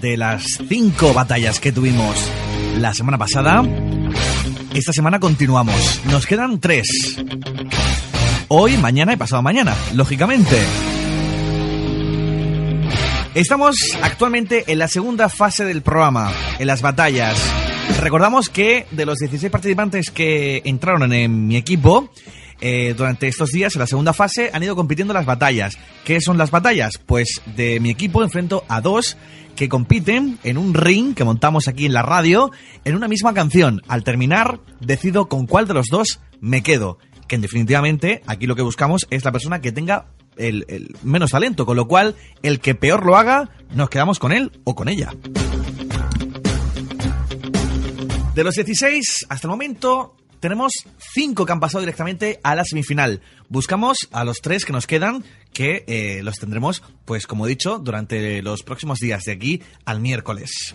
de las cinco batallas que tuvimos la semana pasada, esta semana continuamos. Nos quedan tres. Hoy, mañana y pasado mañana, lógicamente. Estamos actualmente en la segunda fase del programa, en las batallas. Recordamos que de los 16 participantes que entraron en mi equipo, eh, durante estos días, en la segunda fase, han ido compitiendo las batallas. ¿Qué son las batallas? Pues de mi equipo enfrento a dos que compiten en un ring que montamos aquí en la radio en una misma canción. Al terminar, decido con cuál de los dos me quedo. Que en definitivamente aquí lo que buscamos es la persona que tenga el menos talento, con lo cual el que peor lo haga, nos quedamos con él o con ella. De los 16, hasta el momento, tenemos cinco que han pasado directamente a la semifinal. Buscamos a los tres que nos quedan, que eh, los tendremos, pues como he dicho, durante los próximos días de aquí al miércoles.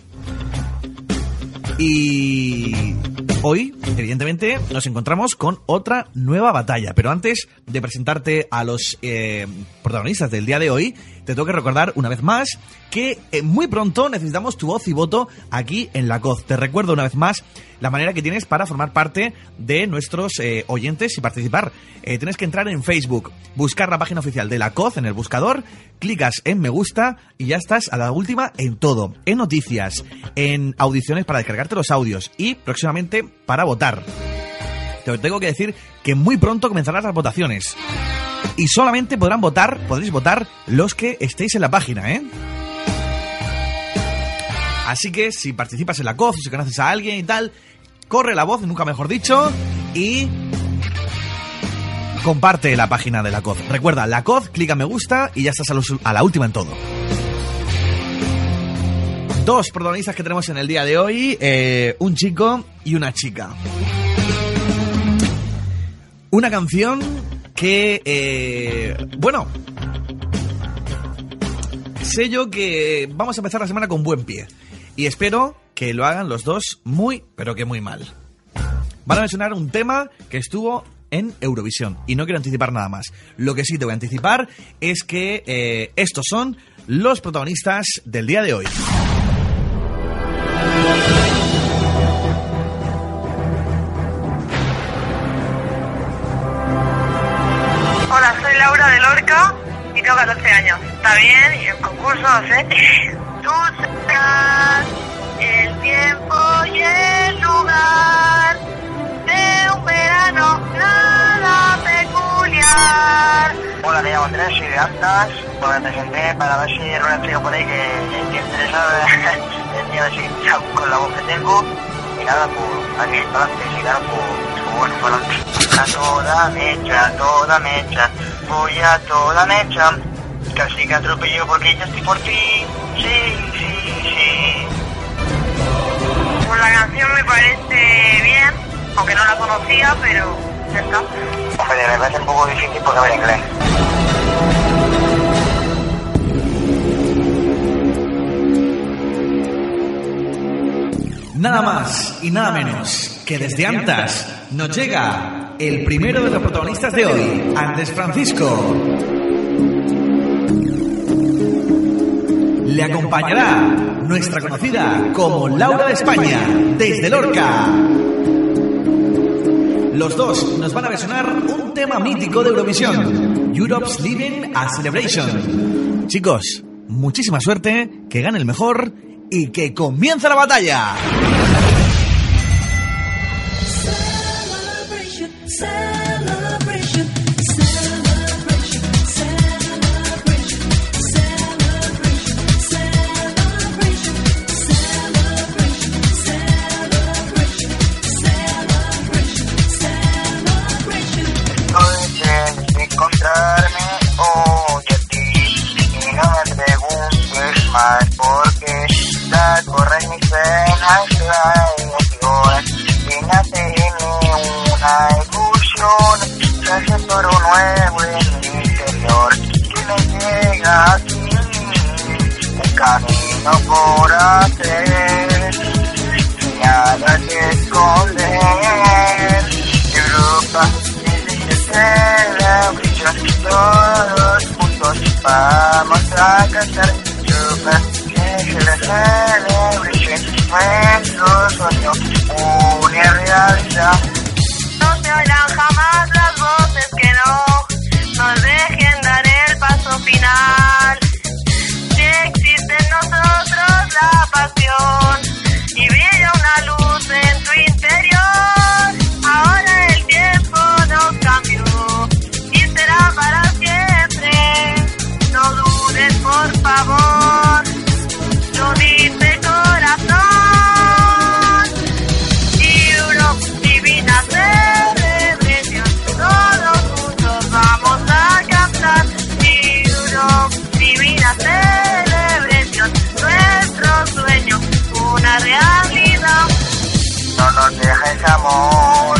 Y hoy, evidentemente, nos encontramos con otra nueva batalla. Pero antes de presentarte a los eh, protagonistas del día de hoy, te tengo que recordar una vez más que eh, muy pronto necesitamos tu voz y voto aquí en la COZ. Te recuerdo una vez más la manera que tienes para formar parte de nuestros eh, oyentes y participar. Eh, tienes que entrar en Facebook, buscar la página oficial de la COZ en el buscador, clicas en me gusta y ya estás a la última en todo, en noticias, en audiciones para descargarte los audios y próximamente para votar. Te tengo que decir que muy pronto comenzarán las votaciones. Y solamente podrán votar, podréis votar los que estéis en la página, ¿eh? Así que si participas en la COZ, si conoces a alguien y tal, corre la voz, nunca mejor dicho, y comparte la página de la COZ. Recuerda, la COZ, clica me gusta y ya estás a la última en todo. Dos protagonistas que tenemos en el día de hoy, eh, un chico y una chica. Una canción que, eh, bueno, sé yo que vamos a empezar la semana con buen pie. Y espero que lo hagan los dos muy, pero que muy mal. Van a mencionar un tema que estuvo en Eurovisión. Y no quiero anticipar nada más. Lo que sí te voy a anticipar es que eh, estos son los protagonistas del día de hoy. Hola, soy Laura de Lorca y tengo 14 años. ¿Está bien? Y en concursos, ¿eh? Tú serás el tiempo y el lugar de un verano nada peculiar. Hola, me llamo Andrés, soy de Antas. Pues me para ver si era un empleo por ahí que que interesado en a ver si con la voz que tengo. Y nada, pues aquí para y nada, pues, pues bueno, para adelante. A toda mecha, a toda mecha, voy a toda mecha. Casi que atropello porque yo estoy por ti. Sí, sí, sí. Pues la canción me parece bien, aunque no la conocía, pero ya está. Hombre, me parece un poco difícil porque hablo inglés. Nada más y nada menos que desde Antas nos llega el primero de los protagonistas de hoy, Andrés Francisco. Le acompañará nuestra conocida como Laura de España, desde Lorca. Los dos nos van a versionar un tema mítico de Eurovisión, Europe's Living a Celebration. Chicos, muchísima suerte, que gane el mejor y que comience la batalla. la emoción, ven a una ilusión, gracias por un nuevo en mi interior, que me llega a ti, un camino por hacer, nada que esconder, Europa es celebrar, todos juntos vamos a cantar, Europa es la celebrar, sueño, una realidad. No amor,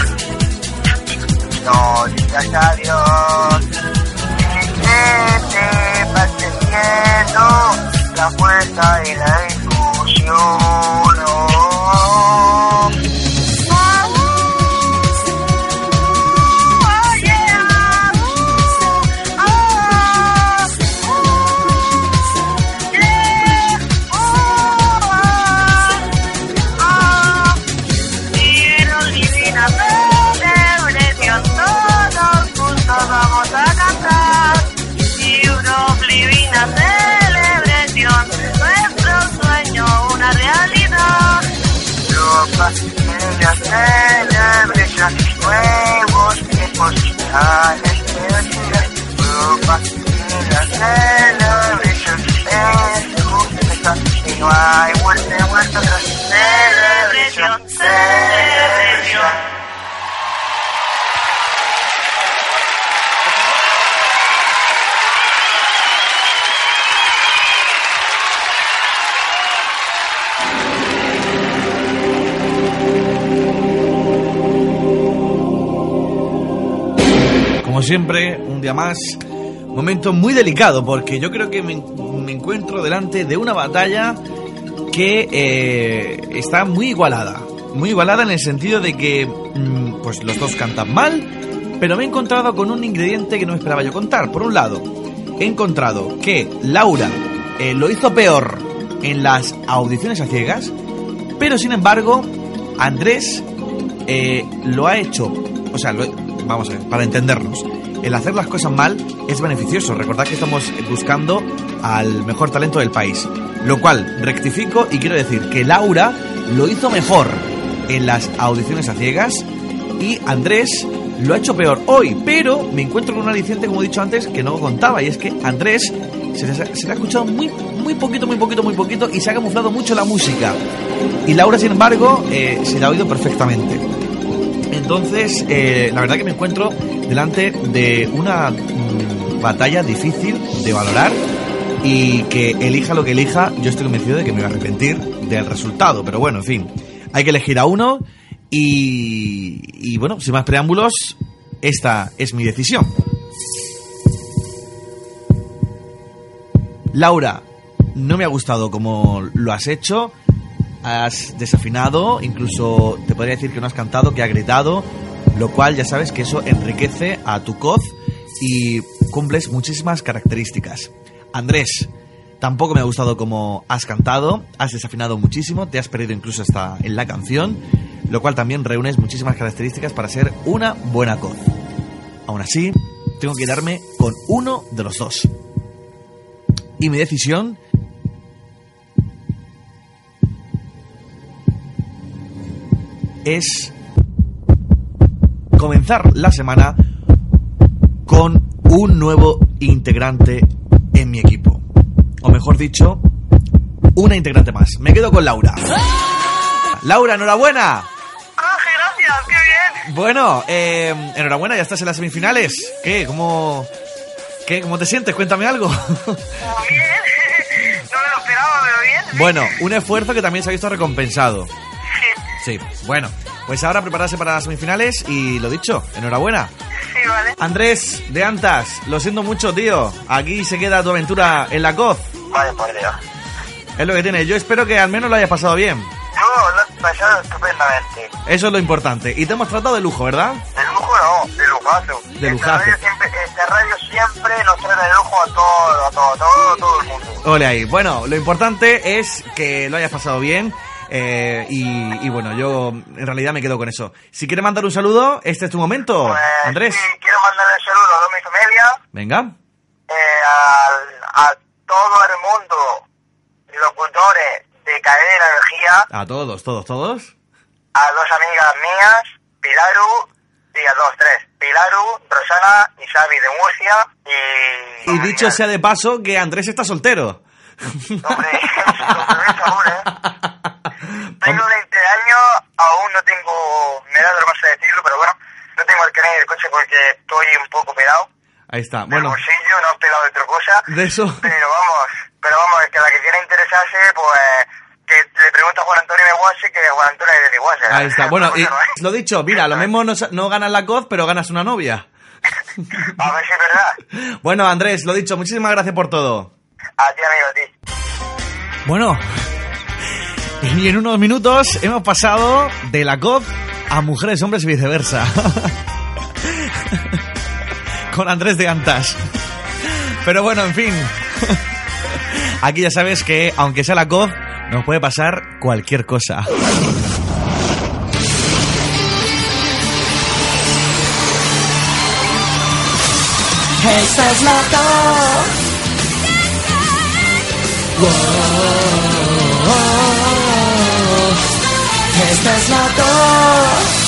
no digas adiós. Que te vas teniendo la fuerza y la no hay vuelta, atrás. Celebration, celebration. Como siempre, un día más, momento muy delicado porque yo creo que me, encuentro delante de una batalla que eh, está muy igualada. Muy igualada en el sentido de que mm, pues los dos cantan mal, pero me he encontrado con un ingrediente que no esperaba yo contar. Por un lado, he encontrado que Laura eh, lo hizo peor en las audiciones a ciegas, pero sin embargo, Andrés eh, lo ha hecho, o sea, lo- vamos a ver, para entendernos, el hacer las cosas mal es beneficioso. Recordad que estamos buscando al mejor talento del país. Lo cual rectifico y quiero decir que Laura lo hizo mejor en las audiciones a ciegas y Andrés lo ha hecho peor hoy, pero me encuentro con un aliciente, como he dicho antes, que no contaba, y es que Andrés se le, se le ha escuchado muy, muy poquito, muy poquito, muy poquito, y se ha camuflado mucho la música. Y Laura, sin embargo, eh, se la ha oído perfectamente. Entonces, eh, la verdad que me encuentro delante de una mm, batalla difícil de valorar y que elija lo que elija, yo estoy convencido de que me voy a arrepentir del resultado. Pero bueno, en fin, hay que elegir a uno y, y bueno, sin más preámbulos, esta es mi decisión. Laura, no me ha gustado como lo has hecho. Has desafinado, incluso te podría decir que no has cantado, que has gritado, lo cual ya sabes que eso enriquece a tu coz y cumples muchísimas características. Andrés, tampoco me ha gustado como has cantado, has desafinado muchísimo, te has perdido incluso hasta en la canción, lo cual también reúnes muchísimas características para ser una buena coz. Aún así, tengo que quedarme con uno de los dos. Y mi decisión es comenzar la semana con un nuevo integrante en mi equipo. O mejor dicho, una integrante más. Me quedo con Laura. Laura, enhorabuena. Ah, gracias, qué bien. Bueno, eh, enhorabuena, ya estás en las semifinales. ¿Qué? ¿Cómo, qué? ¿Cómo te sientes? Cuéntame algo. Muy bien. No me lo esperaba, pero bien. bueno, un esfuerzo que también se ha visto recompensado. Sí, bueno, pues ahora prepararse para las semifinales y lo dicho, enhorabuena. sí, vale. Andrés de Antas, lo siento mucho, tío. Aquí se queda tu aventura en la COZ. Vaya por Dios. Es lo que tiene. Yo espero que al menos lo hayas pasado bien. Yo lo he pasado estupendamente. Eso es lo importante. Y te hemos tratado de lujo, ¿verdad? De lujo no, de lujazo. De Esta lujazo. radio siempre, esta radio siempre nos trae de lujo a todo, a todo, a todo, todo el mundo. Ole ahí. Bueno, lo importante es que lo hayas pasado bien. Eh, y, y bueno, yo en realidad me quedo con eso. Si quieres mandar un saludo, este es tu momento, Pues, Andrés. sí, quiero mandarle un saludo a toda mi familia, Venga. eh, al- a, todo el mundo, locutores de Cadena Energía, A todos, todos, todos. a dos amigas mías, Pilaru, y a dos, tres, Pilaru, Rosana y Xavi de Murcia, y... Y dicho sea de paso que Andrés está soltero. Hombre, ¿eh? Tengo 20 años, aún no tengo, me da vergüenza decirlo, pero bueno, no tengo el carnet del coche porque estoy un poco pelado. Ahí está. Bueno, bolsillo, no pelado de otra cosa. de eso. Pero vamos, pero vamos, es que la que quiera interesarse, pues que le pregunta a Juan Antonio Meguase que Juan Antonio es de Meguase. Ahí está. Bueno, y lo dicho, mira, lo mismo no, no ganas la COD, pero ganas una novia. A ver si es verdad. Bueno, Andrés, lo dicho, muchísimas gracias por todo. A ti, amigo, a ti. Bueno, y en unos minutos hemos pasado de la COP a mujeres, hombres y viceversa. Con Andrés de Antas. Pero bueno, en fin. Aquí ya sabes que, aunque sea la COP, nos puede pasar cualquier cosa. Estás loco. Wow. Esta es la.